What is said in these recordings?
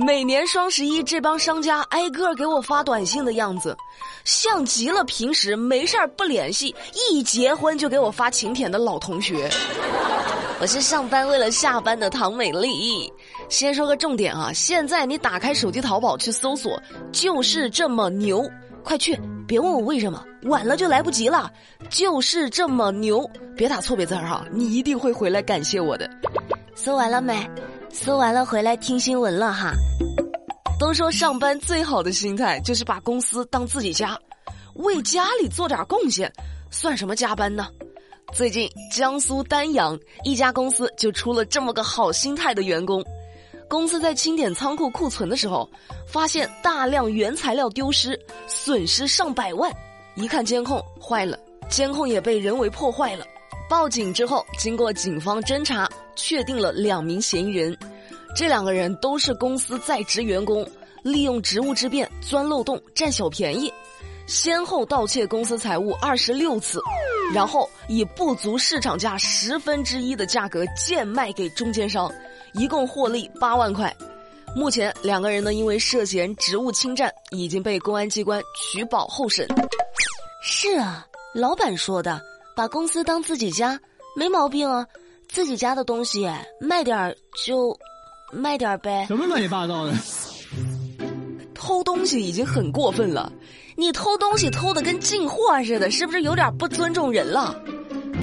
每年双十一，这帮商家挨个给我发短信的样子，像极了平时没事儿不联系，一结婚就给我发请帖的老同学。我是上班为了下班的唐美丽。先说个重点啊，现在你打开手机淘宝去搜索，就是这么牛，快去！别问我为什么，晚了就来不及了。就是这么牛，别打错别字儿哈，你一定会回来感谢我的。搜完了没？搜完了回来听新闻了哈。都说上班最好的心态就是把公司当自己家，为家里做点贡献，算什么加班呢？最近江苏丹阳一家公司就出了这么个好心态的员工。公司在清点仓库库存的时候，发现大量原材料丢失，损失上百万。一看监控，坏了，监控也被人为破坏了。报警之后，经过警方侦查，确定了两名嫌疑人。这两个人都是公司在职员工，利用职务之便钻漏洞占小便宜，先后盗窃公司财物二十六次，然后以不足市场价十分之一的价格贱卖给中间商，一共获利八万块。目前两个人呢，因为涉嫌职务侵占，已经被公安机关取保候审。是啊，老板说的。把公司当自己家，没毛病啊！自己家的东西卖点儿就卖点儿呗。什么乱七八糟的？偷东西已经很过分了，你偷东西偷的跟进货似的，是不是有点不尊重人了？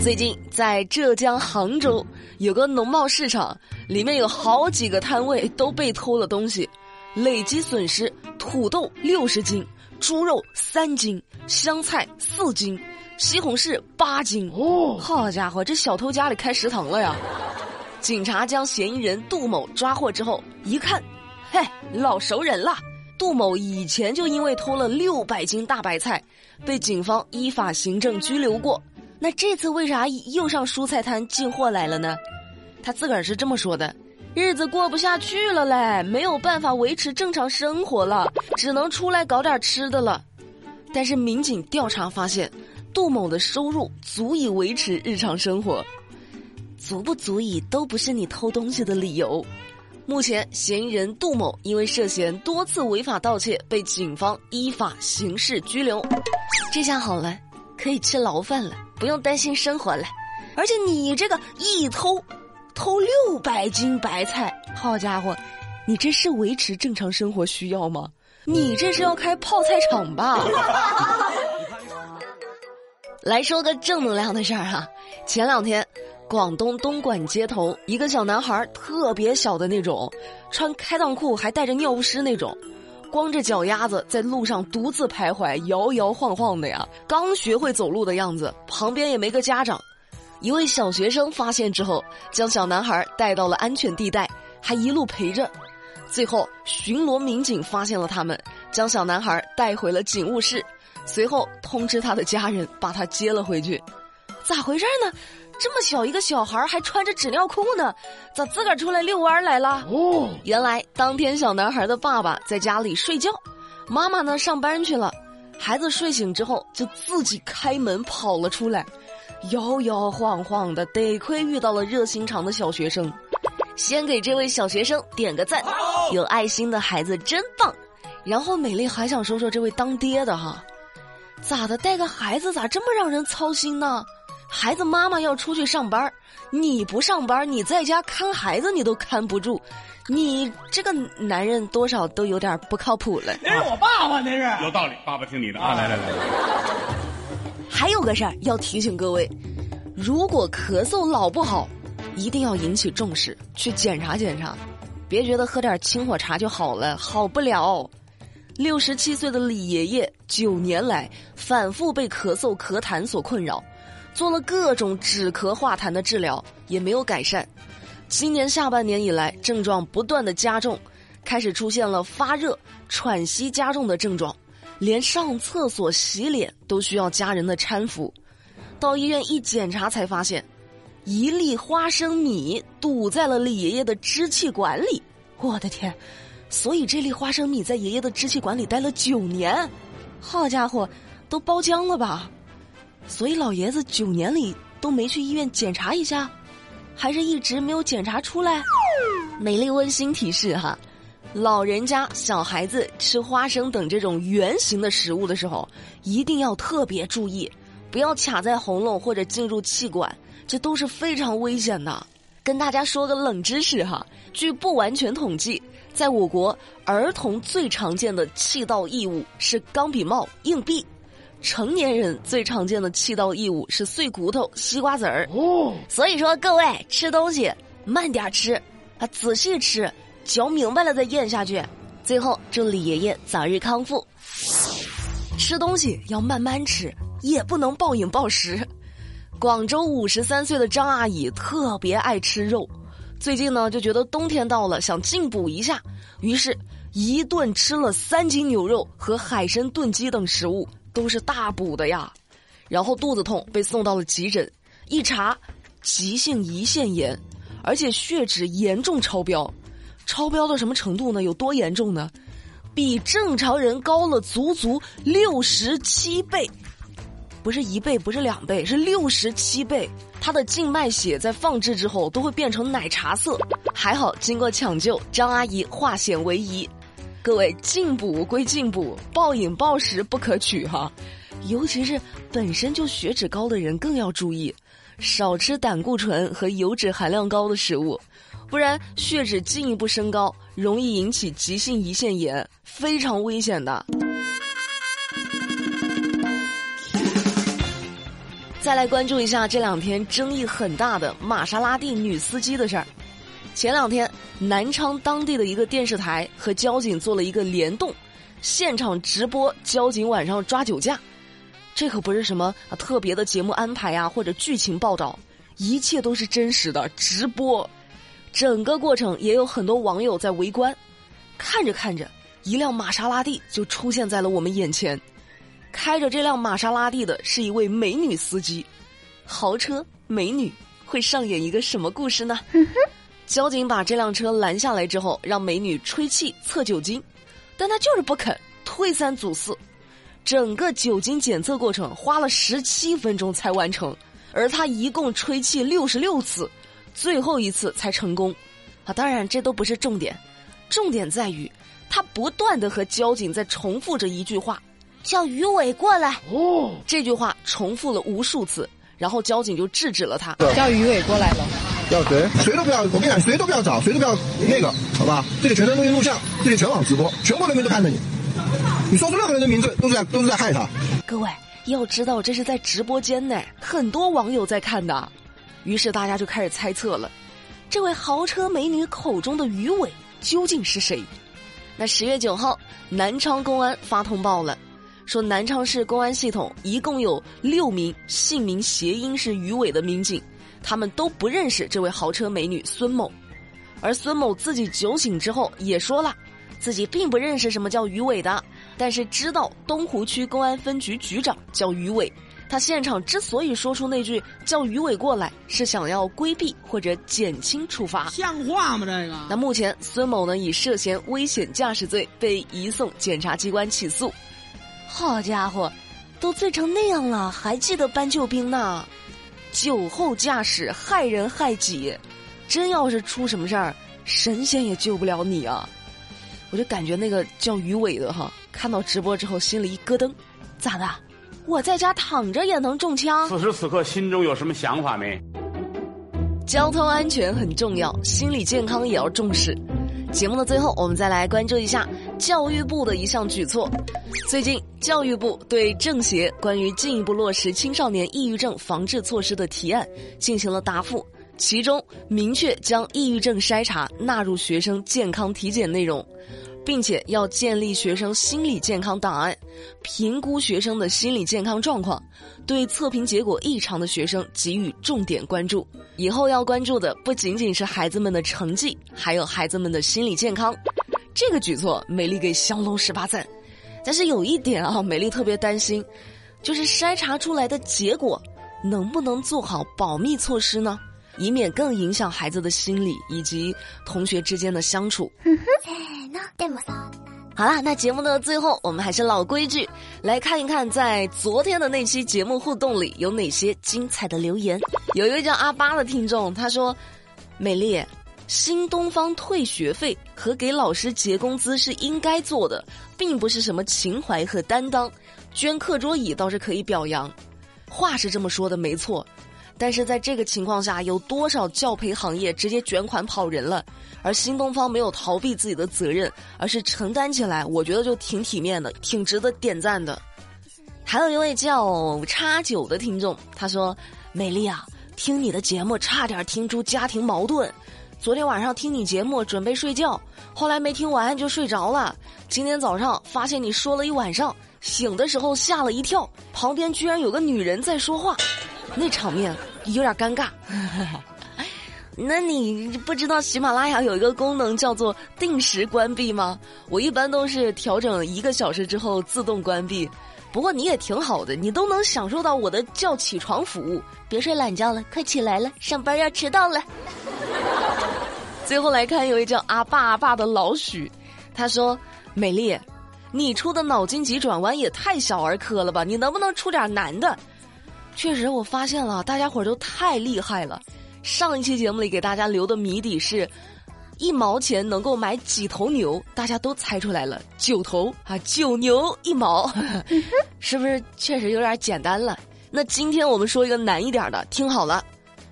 最近在浙江杭州有个农贸市场，里面有好几个摊位都被偷了东西，累计损失土豆六十斤、猪肉三斤、香菜四斤。西红柿八斤哦，好家伙，这小偷家里开食堂了呀！警察将嫌疑人杜某抓获之后，一看，嘿，老熟人了。杜某以前就因为偷了六百斤大白菜，被警方依法行政拘留过。那这次为啥又上蔬菜摊进货来了呢？他自个儿是这么说的：日子过不下去了嘞，没有办法维持正常生活了，只能出来搞点吃的了。但是民警调查发现。杜某的收入足以维持日常生活，足不足以都不是你偷东西的理由。目前，嫌疑人杜某因为涉嫌多次违法盗窃，被警方依法刑事拘留。这下好了，可以吃牢饭了，不用担心生活了。而且你这个一偷，偷六百斤白菜，好家伙，你这是维持正常生活需要吗？你这是要开泡菜厂吧？来说个正能量的事儿哈，前两天，广东东莞街头，一个小男孩特别小的那种，穿开裆裤还带着尿不湿那种，光着脚丫子在路上独自徘徊，摇摇晃晃的呀，刚学会走路的样子，旁边也没个家长，一位小学生发现之后，将小男孩带到了安全地带，还一路陪着，最后巡逻民警发现了他们，将小男孩带回了警务室。随后通知他的家人把他接了回去，咋回事呢？这么小一个小孩还穿着纸尿裤呢，咋自个儿出来遛弯来了？哦，原来当天小男孩的爸爸在家里睡觉，妈妈呢上班去了，孩子睡醒之后就自己开门跑了出来，摇摇晃晃的，得亏遇到了热心肠的小学生，先给这位小学生点个赞，有爱心的孩子真棒。然后美丽还想说说这位当爹的哈。咋的？带个孩子咋这么让人操心呢？孩子妈妈要出去上班，你不上班，你在家看孩子，你都看不住，你这个男人多少都有点不靠谱了。那是我爸爸，那是有道理。爸爸听你的啊！来来来。还有个事儿要提醒各位，如果咳嗽老不好，一定要引起重视，去检查检查，别觉得喝点清火茶就好了，好不了。六十七岁的李爷爷，九年来反复被咳嗽、咳痰所困扰，做了各种止咳化痰的治疗，也没有改善。今年下半年以来，症状不断的加重，开始出现了发热、喘息加重的症状，连上厕所、洗脸都需要家人的搀扶。到医院一检查，才发现一粒花生米堵在了李爷爷的支气管里。我的天！所以这粒花生米在爷爷的支气管里待了九年，好家伙，都包浆了吧？所以老爷子九年里都没去医院检查一下，还是一直没有检查出来？美丽温馨提示哈，老人家、小孩子吃花生等这种圆形的食物的时候，一定要特别注意，不要卡在喉咙或者进入气管，这都是非常危险的。跟大家说个冷知识哈，据不完全统计，在我国儿童最常见的气道异物是钢笔帽、硬币。成年人最常见的气道异物是碎骨头、西瓜籽儿。哦，所以说各位吃东西慢点吃，啊，仔细吃，嚼明白了再咽下去。最后祝李爷爷早日康复。吃东西要慢慢吃，也不能暴饮暴食。广州五十三岁的张阿姨特别爱吃肉，最近呢就觉得冬天到了，想进补一下，于是一顿吃了三斤牛肉和海参炖鸡等食物。都是大补的呀，然后肚子痛被送到了急诊，一查，急性胰腺炎，而且血脂严重超标，超标到什么程度呢？有多严重呢？比正常人高了足足六十七倍，不是一倍，不是两倍，是六十七倍。他的静脉血在放置之后都会变成奶茶色，还好经过抢救，张阿姨化险为夷。各位进补归进补，暴饮暴食不可取哈，尤其是本身就血脂高的人更要注意，少吃胆固醇和油脂含量高的食物，不然血脂进一步升高，容易引起急性胰腺炎，非常危险的。再来关注一下这两天争议很大的玛莎拉蒂女司机的事儿。前两天，南昌当地的一个电视台和交警做了一个联动，现场直播交警晚上抓酒驾。这可不是什么特别的节目安排呀，或者剧情报道，一切都是真实的直播。整个过程也有很多网友在围观。看着看着，一辆玛莎拉蒂就出现在了我们眼前。开着这辆玛莎拉蒂的是一位美女司机。豪车美女会上演一个什么故事呢？交警把这辆车拦下来之后，让美女吹气测酒精，但她就是不肯，推三阻四。整个酒精检测过程花了十七分钟才完成，而她一共吹气六十六次，最后一次才成功。啊，当然这都不是重点，重点在于他不断的和交警在重复着一句话：“叫于伟过来。”哦，这句话重复了无数次，然后交警就制止了他：“叫于伟过来了。”要谁？谁都不要！我跟你讲，谁都不要找，谁都不要那个，好吧？这里全程录音录像，这里全网直播，全国人民都看着你。你说出任何人的名字，都是在都是在害他。各位要知道，这是在直播间呢，很多网友在看的。于是大家就开始猜测了，这位豪车美女口中的于伟究竟是谁？那十月九号，南昌公安发通报了，说南昌市公安系统一共有六名姓名谐音是于伟的民警。他们都不认识这位豪车美女孙某，而孙某自己酒醒之后也说了，自己并不认识什么叫于伟的，但是知道东湖区公安分局局长叫于伟。他现场之所以说出那句叫于伟过来，是想要规避或者减轻处罚。像话吗？这个？那目前孙某呢以涉嫌危险驾驶罪被移送检察机关起诉。好家伙，都醉成那样了，还记得搬救兵呢？酒后驾驶害人害己，真要是出什么事儿，神仙也救不了你啊！我就感觉那个叫于伟的哈，看到直播之后心里一咯噔，咋的？我在家躺着也能中枪？此时此刻心中有什么想法没？交通安全很重要，心理健康也要重视。节目的最后，我们再来关注一下教育部的一项举措。最近，教育部对政协关于进一步落实青少年抑郁症防治措施的提案进行了答复，其中明确将抑郁症筛查纳入学生健康体检内容。并且要建立学生心理健康档案，评估学生的心理健康状况，对测评结果异常的学生给予重点关注。以后要关注的不仅仅是孩子们的成绩，还有孩子们的心理健康。这个举措，美丽给降龙十八赞。但是有一点啊，美丽特别担心，就是筛查出来的结果能不能做好保密措施呢？以免更影响孩子的心理以及同学之间的相处。好啦，那节目的最后，我们还是老规矩，来看一看在昨天的那期节目互动里有哪些精彩的留言。有一位叫阿巴的听众，他说：“美丽，新东方退学费和给老师结工资是应该做的，并不是什么情怀和担当。捐课桌椅倒是可以表扬，话是这么说的没错，但是在这个情况下，有多少教培行业直接卷款跑人了？而新东方没有逃避自己的责任，而是承担起来，我觉得就挺体面的，挺值得点赞的。还有一位叫叉九的听众，他说：“美丽啊，听你的节目差点听出家庭矛盾。昨天晚上听你节目准备睡觉，后来没听完就睡着了。今天早上发现你说了一晚上，醒的时候吓了一跳，旁边居然有个女人在说话，那场面有点尴尬。那你不知道喜马拉雅有一个功能叫做定时关闭吗？我一般都是调整一个小时之后自动关闭。”不过你也挺好的，你都能享受到我的叫起床服务。别睡懒觉了，快起来了，上班要迟到了。最后来看，有一叫阿爸阿爸的老许，他说：“美丽，你出的脑筋急转弯也太小儿科了吧？你能不能出点难的？”确实，我发现了，大家伙都太厉害了。上一期节目里给大家留的谜底是。一毛钱能够买几头牛？大家都猜出来了，九头啊，九牛一毛，是不是确实有点简单了？那今天我们说一个难一点的，听好了，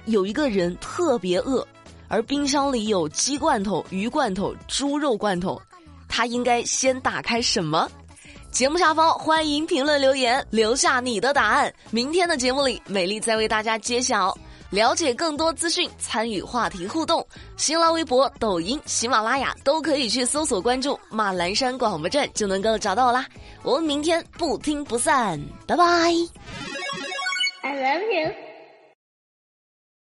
有一个人特别饿，而冰箱里有鸡罐头、鱼罐头、猪肉罐头，他应该先打开什么？节目下方欢迎评论留言，留下你的答案。明天的节目里，美丽再为大家揭晓。了解更多资讯，参与话题互动，新浪微博、抖音、喜马拉雅都可以去搜索关注马栏山广播站，就能够找到我啦。我们明天不听不散，拜拜。I love you.